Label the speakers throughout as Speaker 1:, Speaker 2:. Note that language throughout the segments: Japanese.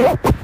Speaker 1: you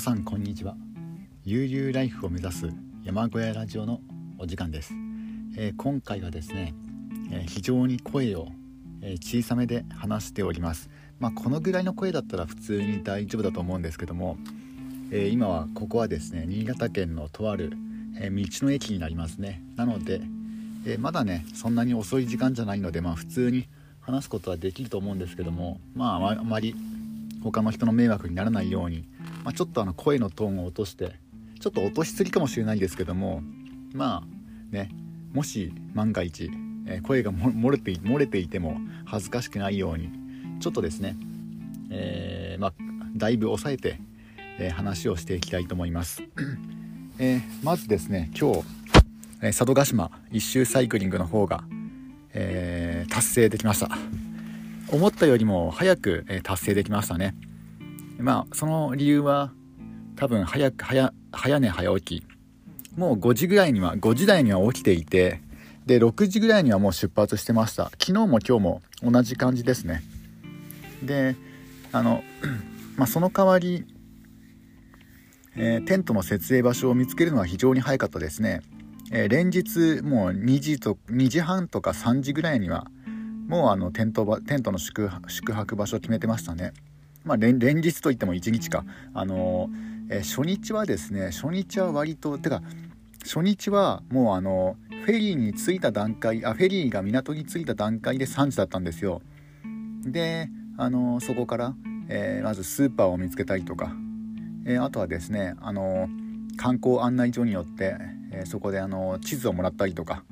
Speaker 1: さんこんにちは。悠々ライフを目指す山小屋ラジオのお時間です、えー、今回はですね、えー、非常に声を、えー、小さめで話しております。まあ、このぐらいの声だったら普通に大丈夫だと思うんですけども、え今はここはですね新潟県のとある、え道の駅になりますね。なので、えまだねそんなに遅い時間じゃないのでまあ普通に話すことはできると思うんですけどもまああまり他の人の迷惑にならないように、まあ、ちょっとあの声のトーンを落としてちょっと落としすぎかもしれないですけどもまあねもし万が一、え声が漏れて漏れていても恥ずかしくないようにちょっとですね、えー、まあ、だいぶ抑えて、えー、話をしていきたいと思います、えー、まずですね今日、え佐渡島一周サイクリングの方が、え達成できました。思ったよりも早く、え達成できましたね。まあその理由は多分早く早早寝早起き。もう5時ぐらいには5時台には起きていてで6時ぐらいにはもう出発してました。昨日も今日も同じ感じですね。であの、まあ、その代わり、えー、テントの設営場所を見つけるのは非常に早かったですね、えー、連日もう2時と2時半とか3時ぐらいにはもうあのテントテントの宿泊場所を決めてましたね。まあ連日といっても1日か。あのー、えー、初日はですね初日は割とてか初日はもうあのフェリーに着いた段階あフェリーが港に着いた段階で3時だったんですよ。であのそこから、えー、まずスーパーを見つけたりとか、えー、あとはですねあの観光案内所によって、えー、そこであの地図をもらったりとか、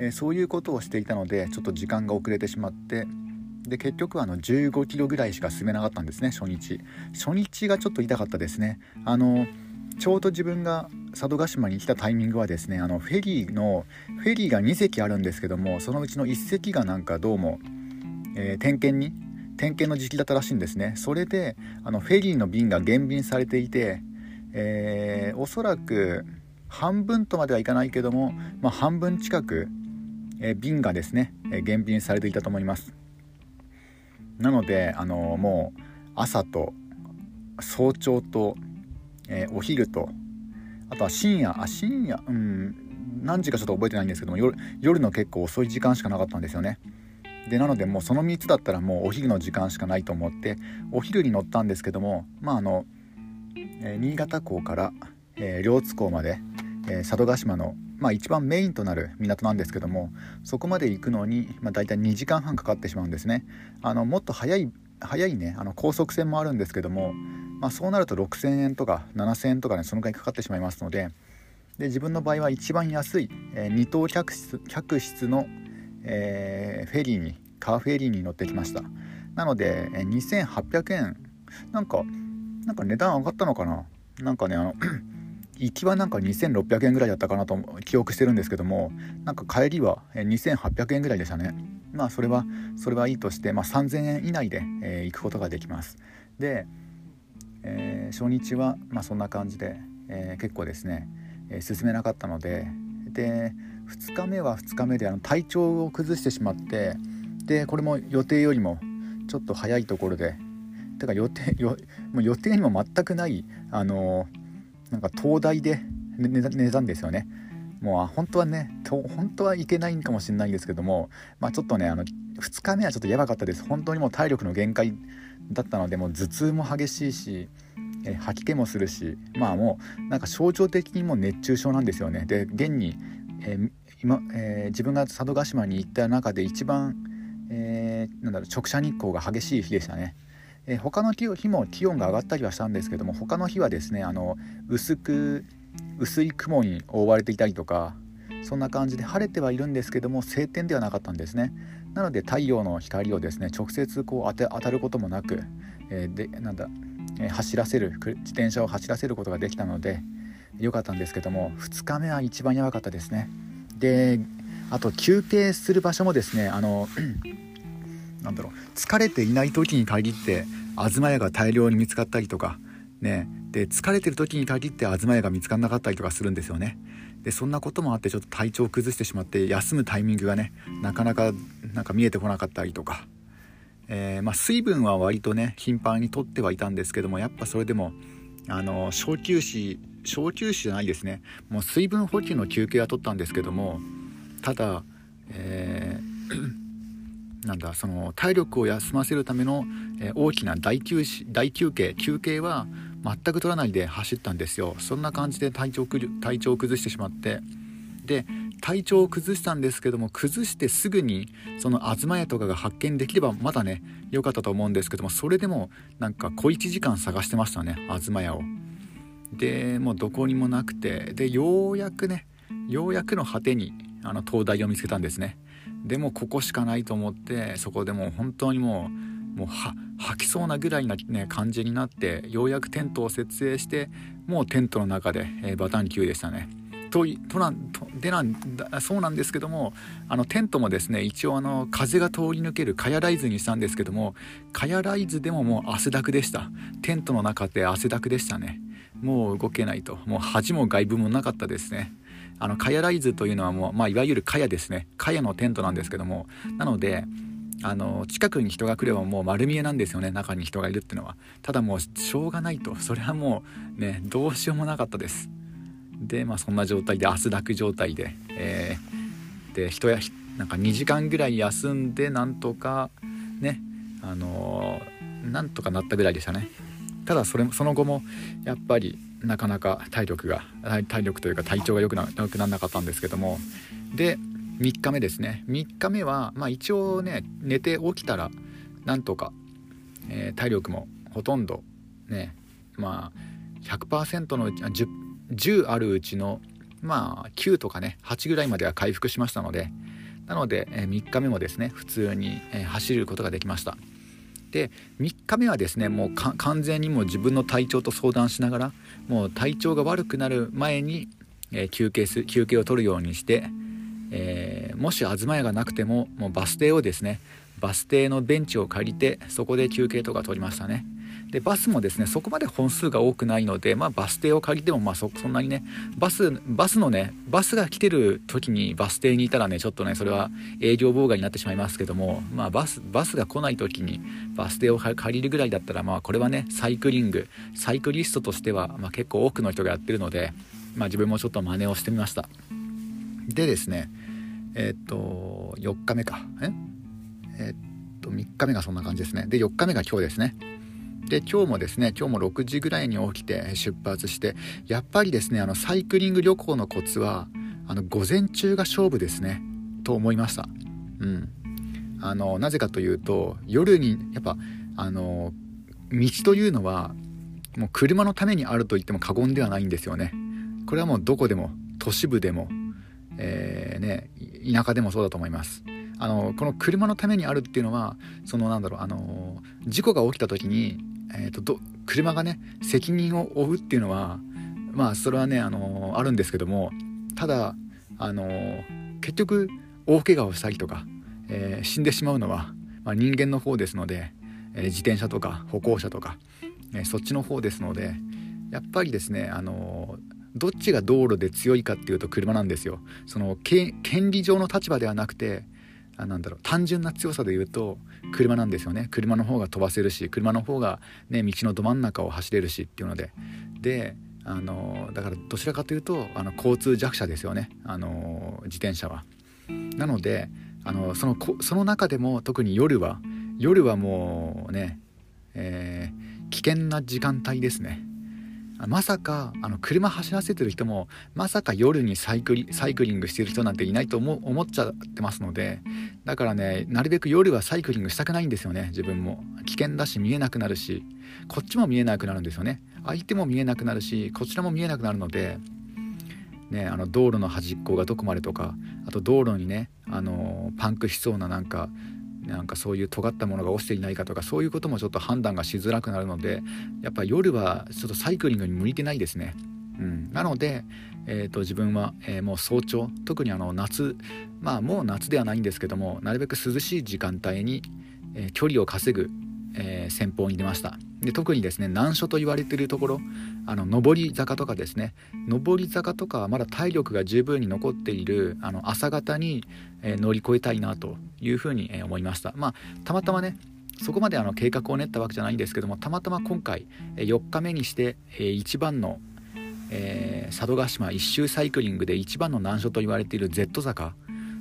Speaker 1: えそういうことをしていたのでちょっと時間が遅れてしまってで結局あの15キロぐらいしか進めなかったんですね初日。初日がちょっと痛かったですね。あのちょうど自分が佐渡島に来たタイミングはですねあのフェリーのフェリーが2隻あるんですけどもそのうちの1隻がなんかどうも、えー、点検に点検の時期だったらしいんですね。それであのフェリーの便が減便されていて、えー、おそらく半分とまではいかないけども、まあ、半分近く、えー、便がですね、えー、減便されていたと思いますなのであのもう朝と早朝と、えー、お昼とあとは深夜あ深夜うん何時かちょっと覚えてないんですけども夜夜の結構遅い時間しかなかったんですよね。でなのでもうその3つだったらもうお昼の時間しかないと思ってお昼に乗ったんですけどもまああの、えー、新潟港から、えー、両津港まで、え、佐渡島のまあ一番メインとなる港なんですけどもそこまで行くのに、まあ、大体2時間半かかってしまうんですね。あのもっと早い早いねあの高速船もあるんですけども、まあ、そうなると6000円とか7000円とかねそのぐらいかかってしまいますのでで自分の場合は一番安い、えー、2等客室客室のえー、フェリーにカーフェリーに乗ってきました。なので、えー、2800円なんかなんか値段上がったのかな？なんかねあの行きはなんか2600円ぐらいだったかなと記憶してるんですけどもなんか帰りは2800円ぐらいでしたね。まあそれはそれはいいとして、まあ、3000円以内で、えー、行くことができます。で、えー、初日はまあそんな感じで、えー、結構ですね、え進めなかったのでで2日目は2日目であの体調を崩してしまってでこれも予定よりもちょっと早いところでてか予定よもう予定にも全くないあのなんか東大で寝たんですよね。もう本当はね本当はいけないんかもしれないんですけどもまあちょっとねあの2日目はちょっとやばかったです。本当にもう体力の限界だったのでもう頭痛も激しいしえ吐き気もするしまあもうなんか象徴的にも熱中症なんですよね。で現にえー、今えー、自分が佐渡島に行った中で一番、えー、なんだろう直射日光が激しい日でしたね。えー、他の日も気温が上がったりはしたんですけども他の日はですねあの薄く薄い雲に覆われていたりとかそんな感じで晴れてはいるんですけども晴天ではなかったんですね。なので太陽の光をですね直接こう当て当たることもなく、えー、でなんだ、えー、走らせる自転車を走らせることができたので、良かったんですけども2日目は一番やばかったですね。であと休憩する場所もですねあのなんだろう。疲れていない時に限って東屋が大量に見つかったりとかね。で疲れてる時に限って東屋が見つからなかったりとかするんですよね。でそんなこともあってちょっと体調を崩してしまって休むタイミングがねなかなかなんか見えてこなかったりとか、えー、まあ、水分は割とね頻繁にとってはいたんですけどもやっぱそれでもあの小休止小休止じゃないですね。もう水分補給の休憩は取ったんですけどもただ、えー、なんだその体力を休ませるための、えー、大きな大休大休憩休憩は全く取らないで走ったんですよ。そんな感じで体調体調を崩してしまって。で体調を崩したんですけども崩してすぐにその東屋とかが発見できればまだね良かったと思うんですけどもそれでもなんか小1時間探してましたね東屋を。でもうどこにもなくてでようやくねようやくの果てにあの灯台を見つけたんですね。でもここしかないと思ってそこでもう本当にもうもう吐きそうなぐらいな、ね、感じになってようやくテントを設営してもうテントの中で、えー、バタン級でしたね。ととなんとでなんだそうなんですけどもあのテントもですね一応あの風が通り抜けるカヤライズにしたんですけどもカヤライズでももう汗だくでした。テントの中で汗だくでしたね。もう動けないと。もう恥も外部もなかったですね。あのカヤライズというのはもう、まあ、いわゆるカヤですね。カヤのテントなんですけども。なのであの近くに人が来ればもう丸見えなんですよね。中に人がいるっていうのは。ただもうしょうがないと。それはもうねどうしようもなかったです。でまあそんな状態で汗だく状態で、えー、で人やなんか2時間ぐらい休んでなんとかねあのー、なんとかなったぐらいでしたねただそれその後もやっぱりなかなか体力が体力というか体調が良くな良くならなかったんですけども。で3日目ですね。3日目はまあ一応ね寝て起きたらなんとか、えー、体力もほとんどねまあ100%の 10, 10あるうちのまあ9とかね8ぐらいまでは回復しましたので。なので、えー、3日目もですね普通に、えー、走ることができました。で3日目はですねもう完全にもう自分の体調と相談しながらもう体調が悪くなる前に、えー、休憩す休憩を取るようにして、えー、もし東屋がなくてももうバス停をですねバス停のベンチを借りてそこで休憩とか取りましたねでバスもですねそこまで本数が多くないので、まあ、バス停を借りてもまあそんなにねバスバスのねバスが来てる時にバス停にいたらねちょっとねそれは営業妨害になってしまいますけども、まあ、バスバスが来ない時にバス停を借りるぐらいだったらまあこれはねサイクリングサイクリストとしては、まあ、結構多くの人がやってるので、まあ、自分もちょっと真似をしてみました。でですねえー、っと4日目か。え？えー、っと3日目がそんな感じですね。で4日目が今日ですね。で今日もですね今日も6時ぐらいに起きて出発してやっぱりですねあのサイクリング旅行のコツはあの午前中が勝負ですねと思いました。うん。あのなぜかというと夜にやっぱあの道というのはもう車のためにあると言っても過言ではないんですよね。これはもうどこでも都市部でも、えー、ね、田舎でもそうだと思います。あのこの車のためにあるっていうのはそのなんだろうあの事故が起きた時にえーと、と車がね責任を負うっていうのはまあそれはねあのあるんですけどもただあの結局大怪我をしたりとか、えー、死んでしまうのは、まあ、人間の方ですので、え、自転車とか歩行者とか、え、そっちの方ですのでやっぱりですねあのどっちが道路で強いかっていうと車なんですよ。その権利上の立場ではなくてあなんだろう単純な強さで言うと車なんですよね車の方が飛ばせるし車の方が、ね、道のど真ん中を走れるしっていうのでであのだからどちらかというとあの交通弱者ですよねあの自転車は。なのであのそのその中でも特に夜は夜はもうね、えー、危険な時間帯ですね。まさかあの車走らせてる人もまさか夜にサイクリサイクリングしてる人なんていないと思思っちゃってますのでだからねなるべく夜はサイクリングしたくないんですよね自分も。危険だし見えなくなるしこっちも見えなくなるんですよね。相手も見えなくなるしこちらも見えなくなるのでね、あの道路の端っこがどこまでとかあと道路にねあのパンクしそうななんかなんかそういう尖ったものが落ちていないかとかそういうこともちょっと判断がしづらくなるのでやっぱ夜はちょっとサイクリングに向いてないですね。うん、なので、えーと、自分は、えー、もう早朝特にあの夏まあもう夏ではないんですけどもなるべく涼しい時間帯に、えー、距離を稼ぐ、えー、先方に出ました。で特にですね難所と言われてるところあの上り坂とかですね上り坂とかはまだ体力が十分に残っているあの朝方に、えー、乗り越えたいなというふうに、えー、思いました。まあたまたまねそこまであの計画を練ったわけじゃないんですけどもたまたま今回4日目にして一番の、えー、佐渡島一周サイクリングで一番の難所と言われている Z 坂。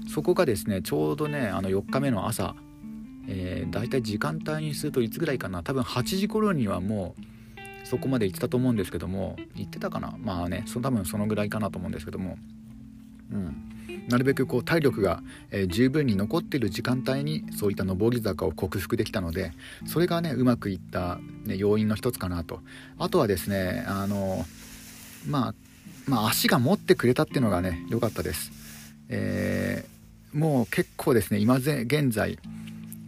Speaker 1: そこがですねちょうどねあの4日目の朝、えー、大体時間帯にするといつぐらいかな。多分8時頃にはもうそこまで行ってたと思うんですけども。行ってたかな？まあねそ多分そのぐらいかなと思うんですけども。うん。なるべくこう体力が、えー、十分に残ってる時間帯にそういった上り坂を克服できたのでそれがねうまくいった、ね、要因の一つかなと。あとはですねあのまあまあ足が持ってくれたっていうのがね良かったです、えー、もう結構ですね今現在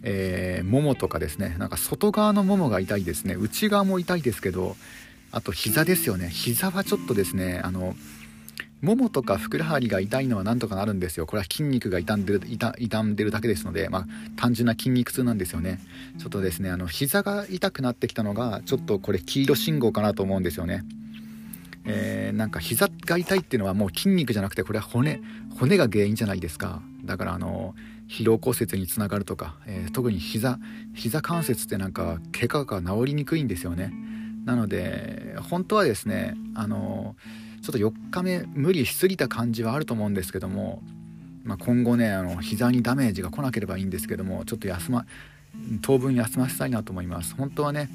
Speaker 1: えー、ももとかですねなんか外側のももが痛いですね。内側も痛いですけどあと膝ですよね。膝はちょっとですねあのももとかふくらはぎが痛いのはなんとかなるんですよ。これは筋肉が傷んでる傷んでるだけですので、まあ、単純な筋肉痛なんですよね。ちょっとですねあの膝が痛くなってきたのがちょっとこれ黄色信号かなと思うんですよね。えー、なんか膝が痛いっていうのはもう筋肉じゃなくてこれは骨骨が原因じゃないですか。だからあの疲労骨折につながるとか、えー、特に膝膝関節ってなんか怪我が治りにくいんですよね。なので本当はですねあのちょっと4日目無理しすぎた感じはあると思うんですけども、まあ、今後ねあの膝にダメージが来なければいいんですけどもちょっと休ま当分休ませたいなと思います。本当はね、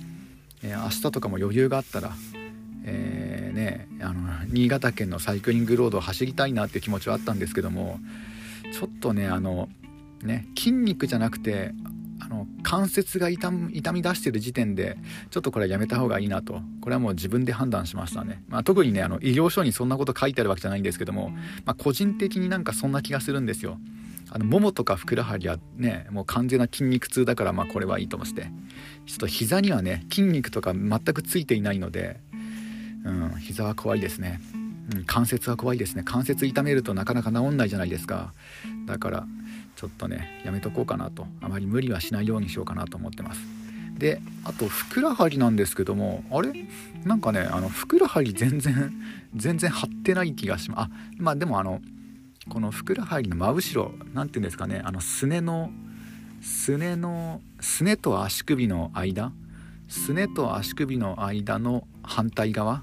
Speaker 1: えー、明日とかも余裕があったら、えー、ね、あの新潟県のサイクリングロードを走りたいなっていう気持ちはあったんですけどもちょっとねあのね筋肉じゃなくてあの関節が痛痛み出してる時点でちょっとこれはやめた方がいいなと。これはもう自分で判断しましたね、まあ、特にねあの医療書にそんなこと書いてあるわけじゃないんですけども、まあ、個人的になんかそんな気がするんですよ。あのももとかふくらはぎはねもう完全な筋肉痛だからまあこれはいいとして。ちょっと膝にはね筋肉とか全くついていないのでうん膝は怖いですね。うん、関節は怖いですね。関節痛めるとなかなか治んないじゃないですか。だからちょっとねやめとこうかなと。あまり無理はしないようにしようかなと思ってます。であとふくらはぎなんですけどもあれ？なんかねあのふくらはぎ全然 全然張ってない気がします。あまあでもあのこのふくらはぎの真後ろ何て言うんですかねあのすねのすねのすねと足首の間？すねと足首の間の反対側、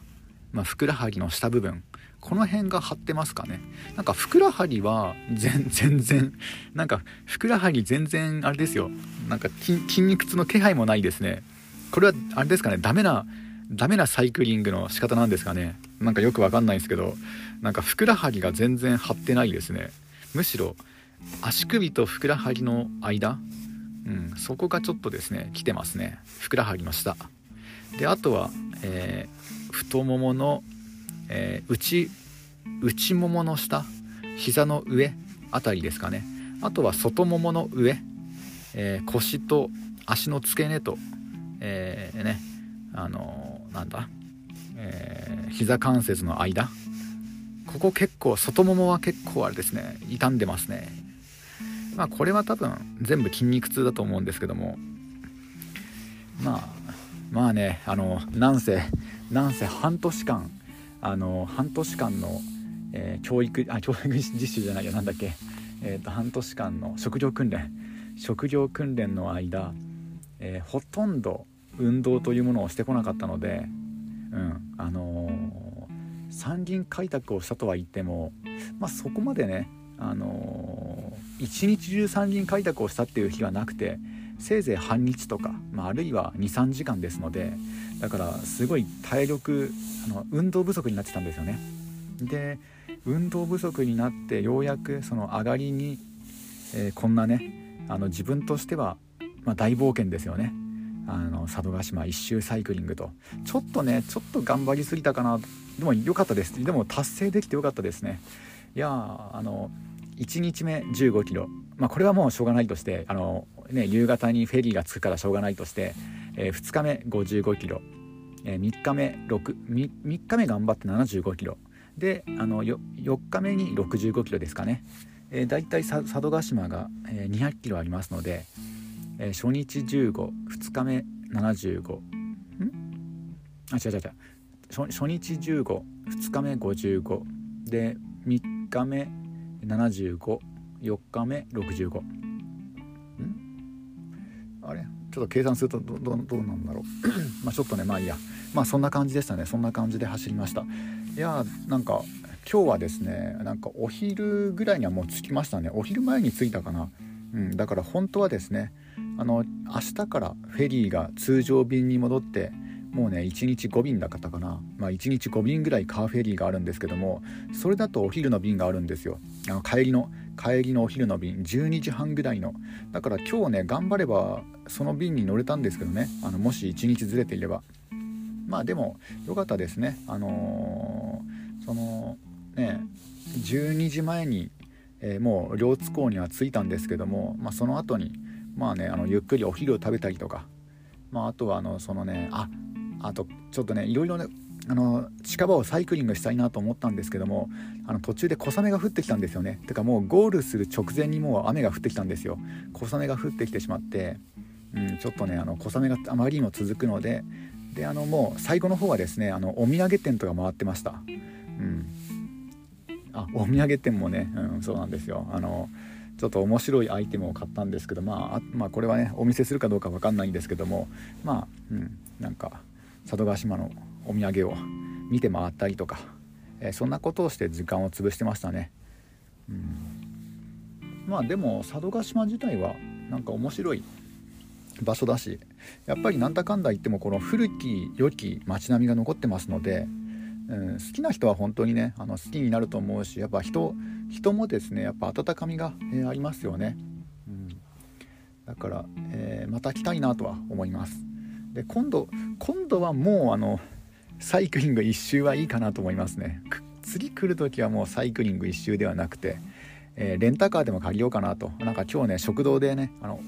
Speaker 1: まあ、ふくらはぎの下部分。この辺が張ってますかね。なんかふくらはぎは 全然なんかふくらはぎ全然あれですよ。なんか筋肉痛の気配もないですね。これはあれですかね。ダメなダメなサイクリングの仕方なんですかね。なんかよくわかんないですけどなんかふくらはぎが全然張ってないですね。むしろ足首とふくらはぎの間うんそこがちょっとですね来てますね。ふくらはぎの下。であとは、えー、太もものえー、内内ももの下膝の上あたりですかね。あとは外ももの上、えー、腰と足の付け根と、えー、ねあのー、なんだ、えー、膝関節の間。ここ結構外ももは結構あれですね傷んでますね。まあこれは多分全部筋肉痛だと思うんですけども。まあまあねあのなんせなんせ半年間あの半年間の、えー、教育あ教育実習じゃないよなんだっけ、えーと、半年間の職業訓練。職業訓練の間、えー、ほとんど運動というものをしてこなかったので、うんあのー、山林開拓をしたとは言っても、まあ、そこまでね、あのー、一日中山林開拓をしたっていう日はなくてせいぜい半日とか、まあ、あるいは23時間ですのでだからすごい体力あの運動不足になってたんですよね。で運動不足になってようやくその上がりに、えー、こんなねあの自分としては、まあ、大冒険ですよね。あの佐渡島一周サイクリングと。ちょっとねちょっと頑張りすぎたかな。でも良かったです。でも達成できて良かったですね。いやあの1日目1 5キロ。まあこれはもうしょうがないとしてあのね、夕方にフェリーが着くからしょうがないとして、えー、2日目55キロ、えー、3日目 6, 3, 3日目頑張って75キロであの 4, 4日目に65キロですかね、えー、だいたい佐渡島が、え、200キロありますので、えー、初日152日目75ん？あ違う違う違う。初初日152日目55で3日目754日目65あれ？ちょっと計算するとどどどうなんだろう？まあちょっとねまあいいや。まあそんな感じでしたね。そんな感じで走りました。いやなんか今日はですねなんかお昼ぐらいにはもう着きましたね。お昼前に着いたかな、うん、だから本当はですねあの明日からフェリーが通常便に戻ってもうね1日5便だったかな、まあ、1日5便ぐらいカーフェリーがあるんですけどもそれだとお昼の便があるんですよ。あの帰りの帰りのお昼の便12時半ぐらいの。だから今日ね頑張ればその便に乗れたんですけどね。あのもし1日ずれていれば。まあでも良かったですね。あのー、そのね12時前に、えー、もう両津港には着いたんですけども、まあ、その後にまあねあのゆっくりお昼を食べたりとか、まあ、あとはあのそのねああとちょっとねいろいろねあの近場をサイクリングしたいなと思ったんですけどもあの途中で小雨が降ってきたんですよね。てかもうゴールする直前にもう雨が降ってきたんですよ。小雨が降ってきてしまって、うん、ちょっとねあの小雨があまりにも続くのでであのもう最後の方はですねあのお土産店とか回ってました、うん、あお土産店もね、うん、そうなんですよ。あのちょっと面白いアイテムを買ったんですけど、まあ、まあこれはねお見せするかどうか分かんないんですけどもまあ、うん、なんか佐渡島のお土産を見て回ったりとか、えー、そんなことをして時間を潰してましたね。うん。まあでも佐渡島自体はなんか面白い場所だしやっぱりなんだかんだ言ってもこの古き良き街並みが残ってますので、うん、好きな人は本当にねあの好きになると思うしやっぱ人人もですねやっぱ温かみが、えー、ありますよね、うん、だから、えー、また来たいなとは思います。で今度今度はもうあのサイクリング1周はいいかなと思いますね。次来る時はもうサイクリング1周ではなくて、えー、レンタカーでも借りようかなと。なんか今日ね食堂でねあの、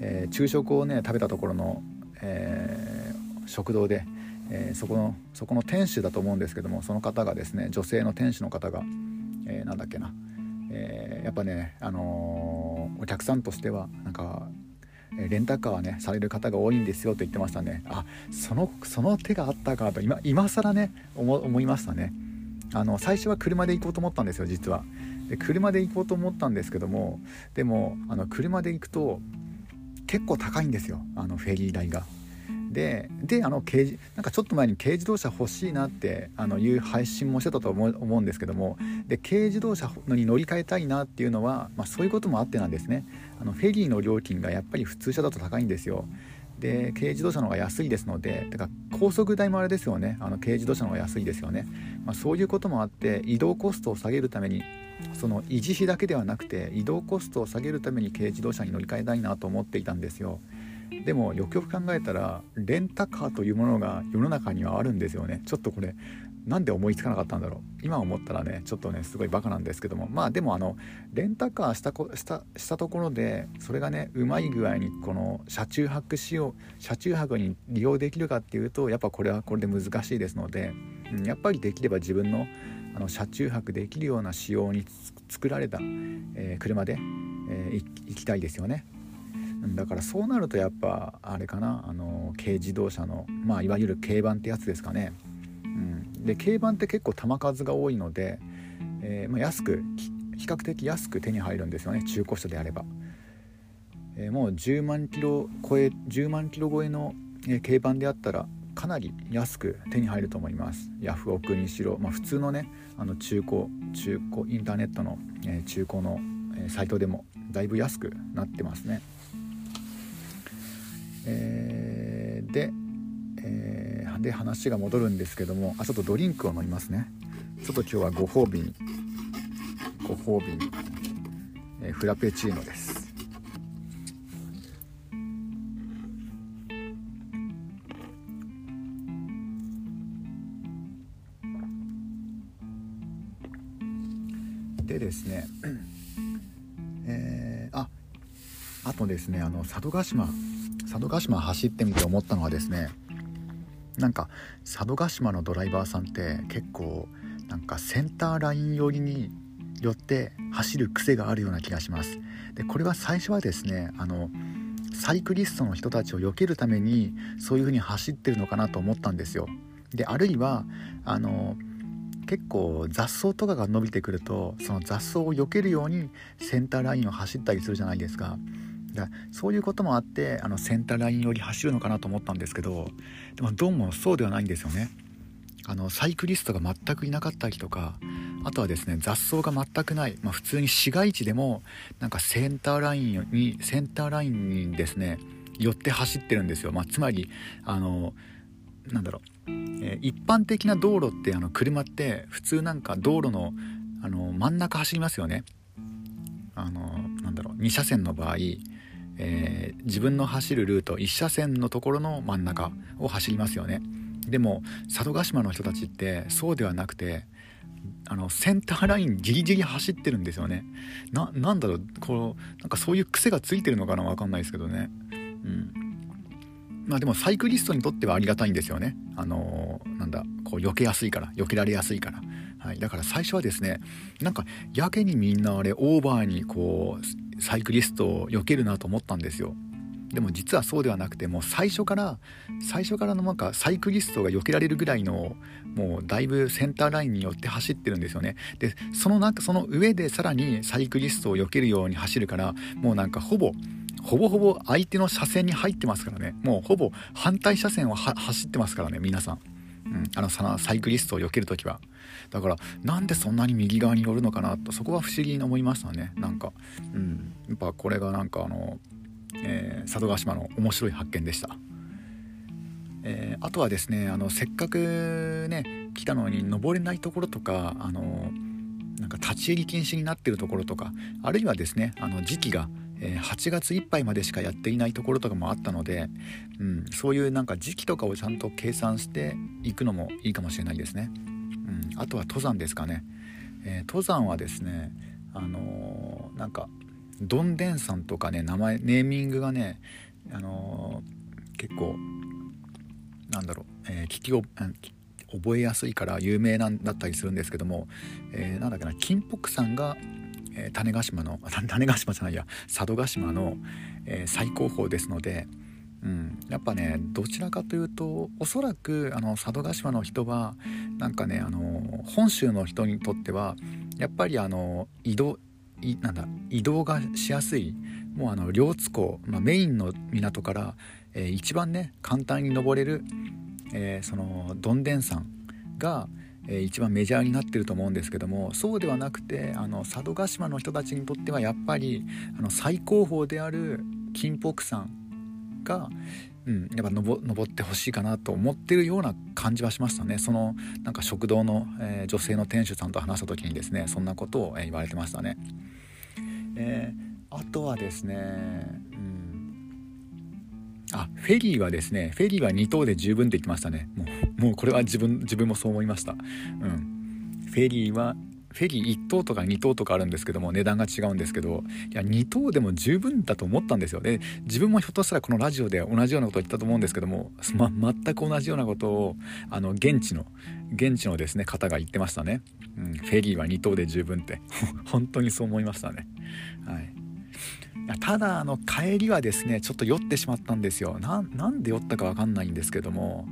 Speaker 1: えー、昼食をね食べたところの、えー、食堂で、えそこのそこの店主だと思うんですけどもその方がですね女性の店主の方が、えー、だっけな、えやっぱね、あのお客さんとしてはなんかレンタカーはねされる方が多いんですよと言ってましたね。あそのその手があったかと今今更ね思いましたね。あの最初は車で行こうと思ったんですよ実は。で車で行こうと思ったんですけどもでもあの車で行くと結構高いんですよあのフェリー代が。でであの軽なんかちょっと前に軽自動車欲しいなってあのいう配信もしてたと思うんですけどもで軽自動車に乗り換えたいなっていうのは、まあ、そういうこともあってなんですね。あのフェリーの料金がやっぱり普通車だと高いんですよ。で軽自動車の方が安いですのでだから高速代もあれですよね。あの軽自動車の方が安いですよね、まあ、そういうこともあって移動コストを下げるためにその維持費だけではなくて移動コストを下げるために軽自動車に乗り換えたいなと思っていたんですよ。でもよくよく考えたらレンタカーというものが世の中にはあるんですよね。ちょっとこれなんで思いつかなかったんだろう。今思ったらねちょっとねすごいバカなんですけども。まあでもあのレンタカーしたこしたしたところでそれがねうまい具合にこの車中泊しよう車中泊に利用できるかっていうとやっぱこれはこれで難しいですので、うん、やっぱりできれば自分のあの車中泊できるような仕様に作られた、えー、車で、えー、行きたいですよね。だからそうなるとやっぱあれかなあの軽自動車のまあいわゆる軽バンってやつですかね、うん、で軽バンって結構球数が多いので、えー、まあ、安く比較的安く手に入るんですよね中古車であれば、えー、もう10万キロ超え10万キロ超えの、え軽バンであったらかなり安く手に入ると思います。ヤフオクにしろ、まあ、普通のねあの中古中古インターネットの、え中古の、えサイトでもだいぶ安くなってますね。えー、で、えー、で話が戻るんですけどもあちょっとドリンクを飲みますね。ちょっと今日はご褒美にご褒美に、えー、フラペチーノです。でですねえー、ああとですねあの佐渡島佐渡島走ってみて思ったのはですねなんか佐渡島のドライバーさんって結構なんかセンターライン寄りによって走る癖があるような気がします。でこれは最初はですねあのサイクリストの人たちを避けるためにそういう風に走ってるのかなと思ったんですよ。であるいはあの結構雑草とかが伸びてくるとその雑草を避けるようにセンターラインを走ったりするじゃないですか。だそういうこともあってあのセンターラインより走るのかなと思ったんですけどでもどうもそうではないんですよね。あのサイクリストが全くいなかったりとかあとはですね雑草が全くない、まあ、普通に市街地でもなんかセンターラインにセンターラインにですね寄って走ってるんですよ、まあ、つまりあのなんだろう、えー、一般的な道路ってあの車って普通なんか道路のあの真ん中走りますよね。あのなんだろう2車線の場合、えー、自分の走るルート1車線のところの真ん中を走りますよね。でも佐渡島の人たちってそうではなくてあのセンターラインギリギリ走ってるんですよね。ななんだろうこうなんかそういう癖がついてるのかな分かんないですけどね。うん。まあでもサイクリストにとってはありがたいんですよね。あのー、なんだこう避けやすいから避けられやすいから。はい、だから最初はですねなんかやけにみんなあれオーバーにこうサイクリストを避けるなと思ったんですよ。でも実はそうではなくてもう最初から最初からのなんかサイクリストが避けられるぐらいのもうだいぶセンターラインによって走ってるんですよね。でその中その上でさらにサイクリストを避けるように走るからもうなんかほぼほぼほぼ相手の車線に入ってますからね。もうほぼ反対車線を走ってますからね皆さん、うん、あのサイクリストを避ける時は。だからなんでそんなに右側に乗るのかなとそこは不思議に思いましたねなんか、うん、やっぱこれがなんかあの、えー、佐渡島の面白い発見でした。えー、あとはですねあのせっかくね来たのに登れないところとかあのなんか立ち入り禁止になってるところとかあるいはですねあの時期がえ8月いっぱいまでしかやっていないところとかもあったので、うん、そういうなんか時期とかをちゃんと計算していくのもいいかもしれないですね。うん、あとは登山ですかね、えー、登山はですねあのー、なんかどんでんさんとかね名前ネーミングがね、あのー、結構なんだろう、え聞き覚えやすいから有名なんだったりするんですけども、えー、なんだっけな金北さんが、え種子島の 種子島じゃないや佐渡島の、え最高峰ですので、うん、やっぱねどちらかというとおそらくあの佐渡島の人はなんかねあの本州の人にとってはやっぱりあの移動なんだ移動がしやすいもうあの両津港、まあ、メインの港から、えー、一番ね簡単に登れる、えー、そのどんでん山が、えー、一番メジャーになってると思うんですけどもそうではなくてあの佐渡島の人たちにとってはやっぱりあの最高峰である金北山が、うん、やっぱ登ってほしいかなと思ってるような感じはしましたね。そのなんか食堂の、えー、女性の店主さんと話した時にですねそんなことを、えー、言われてましたね、えー、あとはですね、うん、あフェリーはですねフェリーは2等で十分って言ってましたね。もうもうこれは自分自分もそう思いました。うん。フェリーはフェリー1等とか2等とかあるんですけども値段が違うんですけどいや2等でも十分だと思ったんですよ。で自分もひょっとしたらこのラジオで同じようなことを言ったと思うんですけども、ま、全く同じようなことをあの現地の現地のですね方が言ってましたね、うん、フェリーは2等で十分って。本当にそう思いましたね。はい。ただあの帰りはですねちょっと酔ってしまったんですよ。なんで酔ったか分かんないんですけども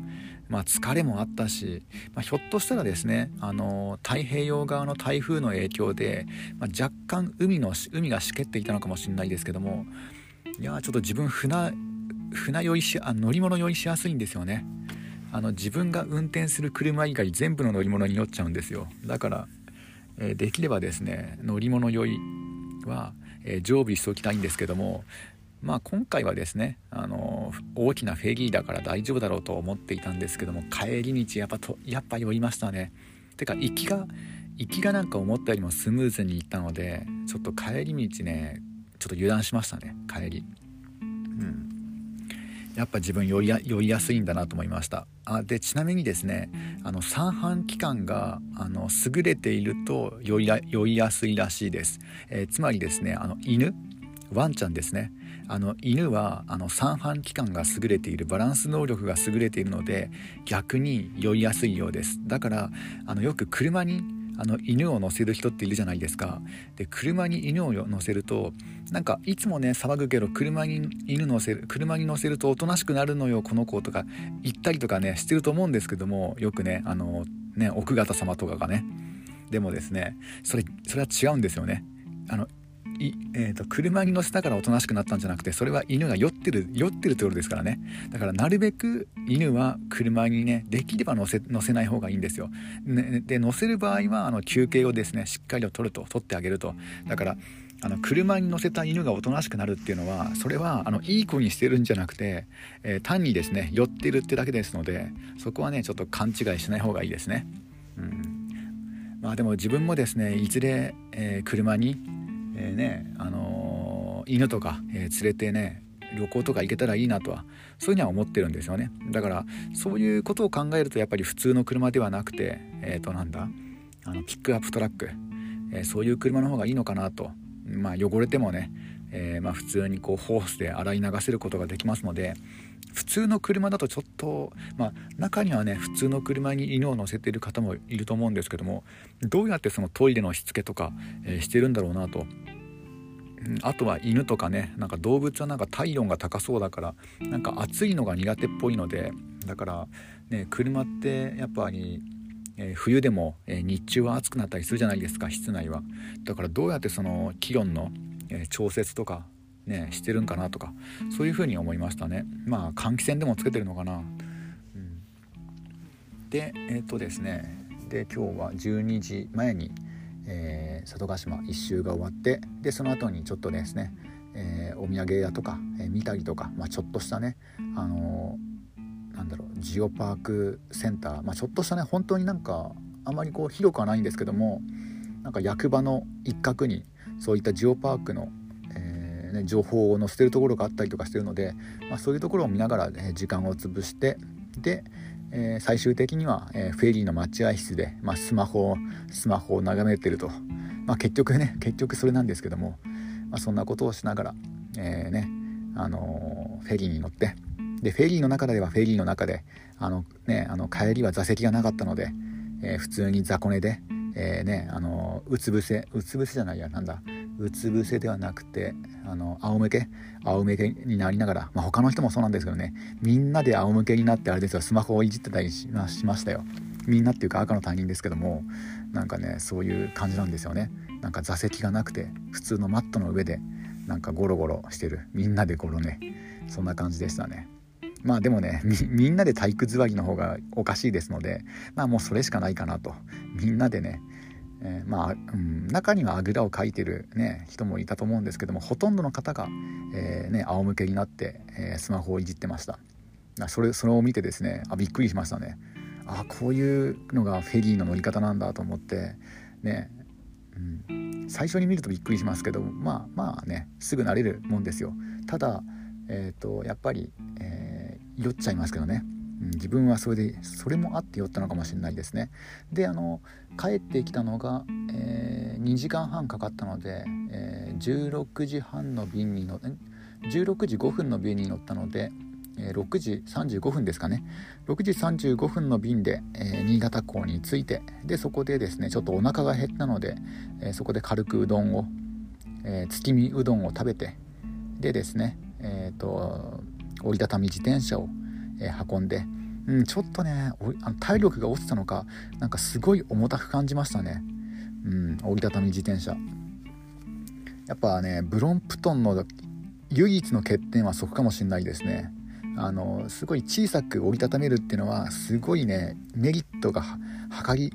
Speaker 1: まあ、疲れもあったし、まあ、ひょっとしたらですねあの太平洋側の台風の影響で、まあ、若干海の海がしけっていたのかもしれないですけどもいやちょっと自分船船酔いしあ乗り物酔いしやすいんですよね。あの自分が運転する車以外全部の乗り物に酔っちゃうんですよ。だから、えー、できればですね乗り物酔いは、えー、常備しておきたいんですけどもまあ今回はですねあの大きなフェリーだから大丈夫だろうと思っていたんですけども帰り道やっぱとやっぱ酔いましたね。てか行きが行きがなんか思ったよりもスムーズに行ったのでちょっと帰り道ねちょっと油断しましたね帰り。うん。やっぱ自分酔いや酔いやすいんだなと思いました。あでちなみにですねあの三半規管があの優れていると酔いや酔いやすいらしいです、えー、つまりですねあの犬ワンちゃんですね。あの犬はあの三半規管が優れているバランス能力が優れているので逆に酔いやすいようです。だからあのよく車にあの犬を乗せる人っているじゃないですか。で車に犬を乗せるとなんかいつもね騒ぐけど車に犬乗せる車に乗せるとおとなしくなるのよこの子とか言ったりとかねしてると思うんですけどもよくねあのね奥方様とかがね。でもですねそれそれは違うんですよね。あのえーと、車に乗せたからおとなしくなったんじゃなくてそれは犬が酔ってる酔ってるところですからね。だからなるべく犬は車にねできれば乗せ乗せない方がいいんですよ、ね、で乗せる場合はあの休憩をですねしっかりと取ると取ってあげると。だからあの車に乗せた犬がおとなしくなるっていうのはそれはあのいい子にしてるんじゃなくて、えー、単にですね寄ってるってだけですのでそこはねちょっと勘違いしない方がいいですね。うん。まあでも自分もですねいずれ、えー、車に、えー、ねあのー、犬とか、え連れてね旅行とか行けたらいいなとはそういうには思ってるんですよね。だからそういうことを考えるとやっぱり普通の車ではなくてえっ、となんだあのピックアップトラック、えそういう車の方がいいのかなと。まあ汚れてもね、えまあ、普通にこうホースで洗い流せることができますので普通の車だとちょっと、まあ、中にはね普通の車に犬を乗せている方もいると思うんですけどもどうやってそのトイレのしつけとか、えー、してるんだろうなと。あとは犬とかねなんか動物はなんか体温が高そうだからなんか暑いのが苦手っぽいのでだからね車ってやっぱりえー、冬でも、えー、日中は暑くなったりするじゃないですか室内はだからどうやってその気温の、えー、調節とかねしてるんかなとかそういうふうに思いましたね。まあ換気扇でもつけてるのかな、うん、でえっ、とですね。で今日は12時前に、えー、佐渡島一周が終わってでその後にちょっとですね、えー、お土産屋とか、えー、見たりとか、まあ、ちょっとしたねあのなんだろうジオパークセンター、まあ、ちょっとしたね本当になんかあまりこう広くはないんですけどもなんか役場の一角にそういったジオパークのね、情報を載せてるところがあったりとかしてるので、まあ、そういうところを見ながら、ね、時間を潰してで、えー、最終的には、え、フェリーの待合室で、まあ、スマホをスマホを眺めてると、まあ、結局ね結局それなんですけども、ま、そんなことをしながら、え、ねあのフェリーに乗ってでフェリーの中ではフェリーの中であの、ね、あの帰りは座席がなかったので、え普通に雑魚寝で、えねあのうつ伏せうつ伏せじゃないやなんだうつ伏せではなくてあの仰向け？仰向けになりながら、まあ、他の人もそうなんですけどね。みんなで仰向けになってあれですよ。スマホをいじってたりしましたよ。みんなっていうか赤の他人ですけどもなんかねそういう感じなんですよね。なんか座席がなくて普通のマットの上でなんかゴロゴロしてる。みんなでゴロねそんな感じでしたね。まあでもねみんなで体育座りの方がおかしいですのでまあもうそれしかないかなと。みんなでねえー、まあ、うん、中にはあぐらをかいてる、ね、人もいたと思うんですけどもほとんどの方が、えー、ね、仰向けになって、えー、スマホをいじってました。それそれを見てですねあびっくりしましたね。あこういうのがフェリーの乗り方なんだと思ってね、うん、最初に見るとびっくりしますけどまあまあねすぐ慣れるもんですよ。ただ、えーと、やっぱり、え酔っちゃいますけどね。自分はそれでそれもあって酔ったのかもしれないですね。であの帰ってきたのが、えー、2時間半かかったので、えー、16時半の便に乗って16時5分の便に乗ったので、えー、6時35分ですかね。6時35分の便で、えー、新潟港に着いてでそこでですねちょっとお腹が減ったので、えー、そこで軽くうどんを、え月見うどんを食べてでですねえっ、と折りたたみ自転車をえー、運んで、うん、ちょっとねあの体力が落ちたのかなんかすごい重たく感じましたね、うん、折りたたみ自転車。やっぱねブロンプトンの唯一の欠点はそこかもしれないですね。あのすごい小さく折りたためるっていうのはすごいねメリットが計り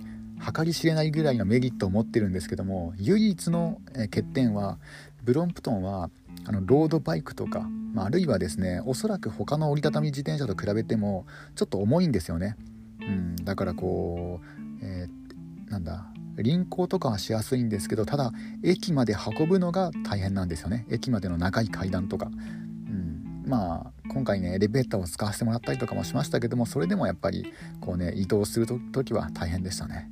Speaker 1: 計り知れないぐらいのメリットを持ってるんですけども唯一の欠点はブロンプトンはあのロードバイクとか、まあ、あるいはですねおそらく他の折りたたみ自転車と比べてもちょっと重いんですよね、うん、だからこう、えー、なんだ輪行とかはしやすいんですけどただ駅まで運ぶのが大変なんですよね。駅までの長い階段とか、うん、まあ今回ねエレベーターを使わせてもらったりとかもしましたけどもそれでもやっぱりこうね移動する時は大変でしたね、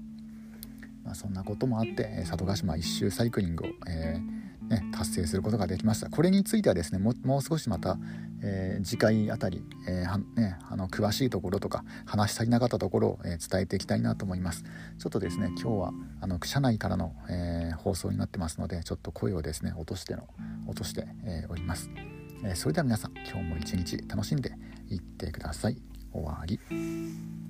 Speaker 1: まあ、そんなこともあって佐渡島一周サイクリングを、えーね、達成することができました。これについてはですねもう少しまた、えー、次回あたり、えーね、あの詳しいところとか話し足りなかったところを、えー、伝えていきたいなと思います。ちょっとですね今日はあの社内からの、え放送になってますのでちょっと声をですね落としての落として、えおります、えそれでは皆さん今日も一日楽しんでいってください。終わり。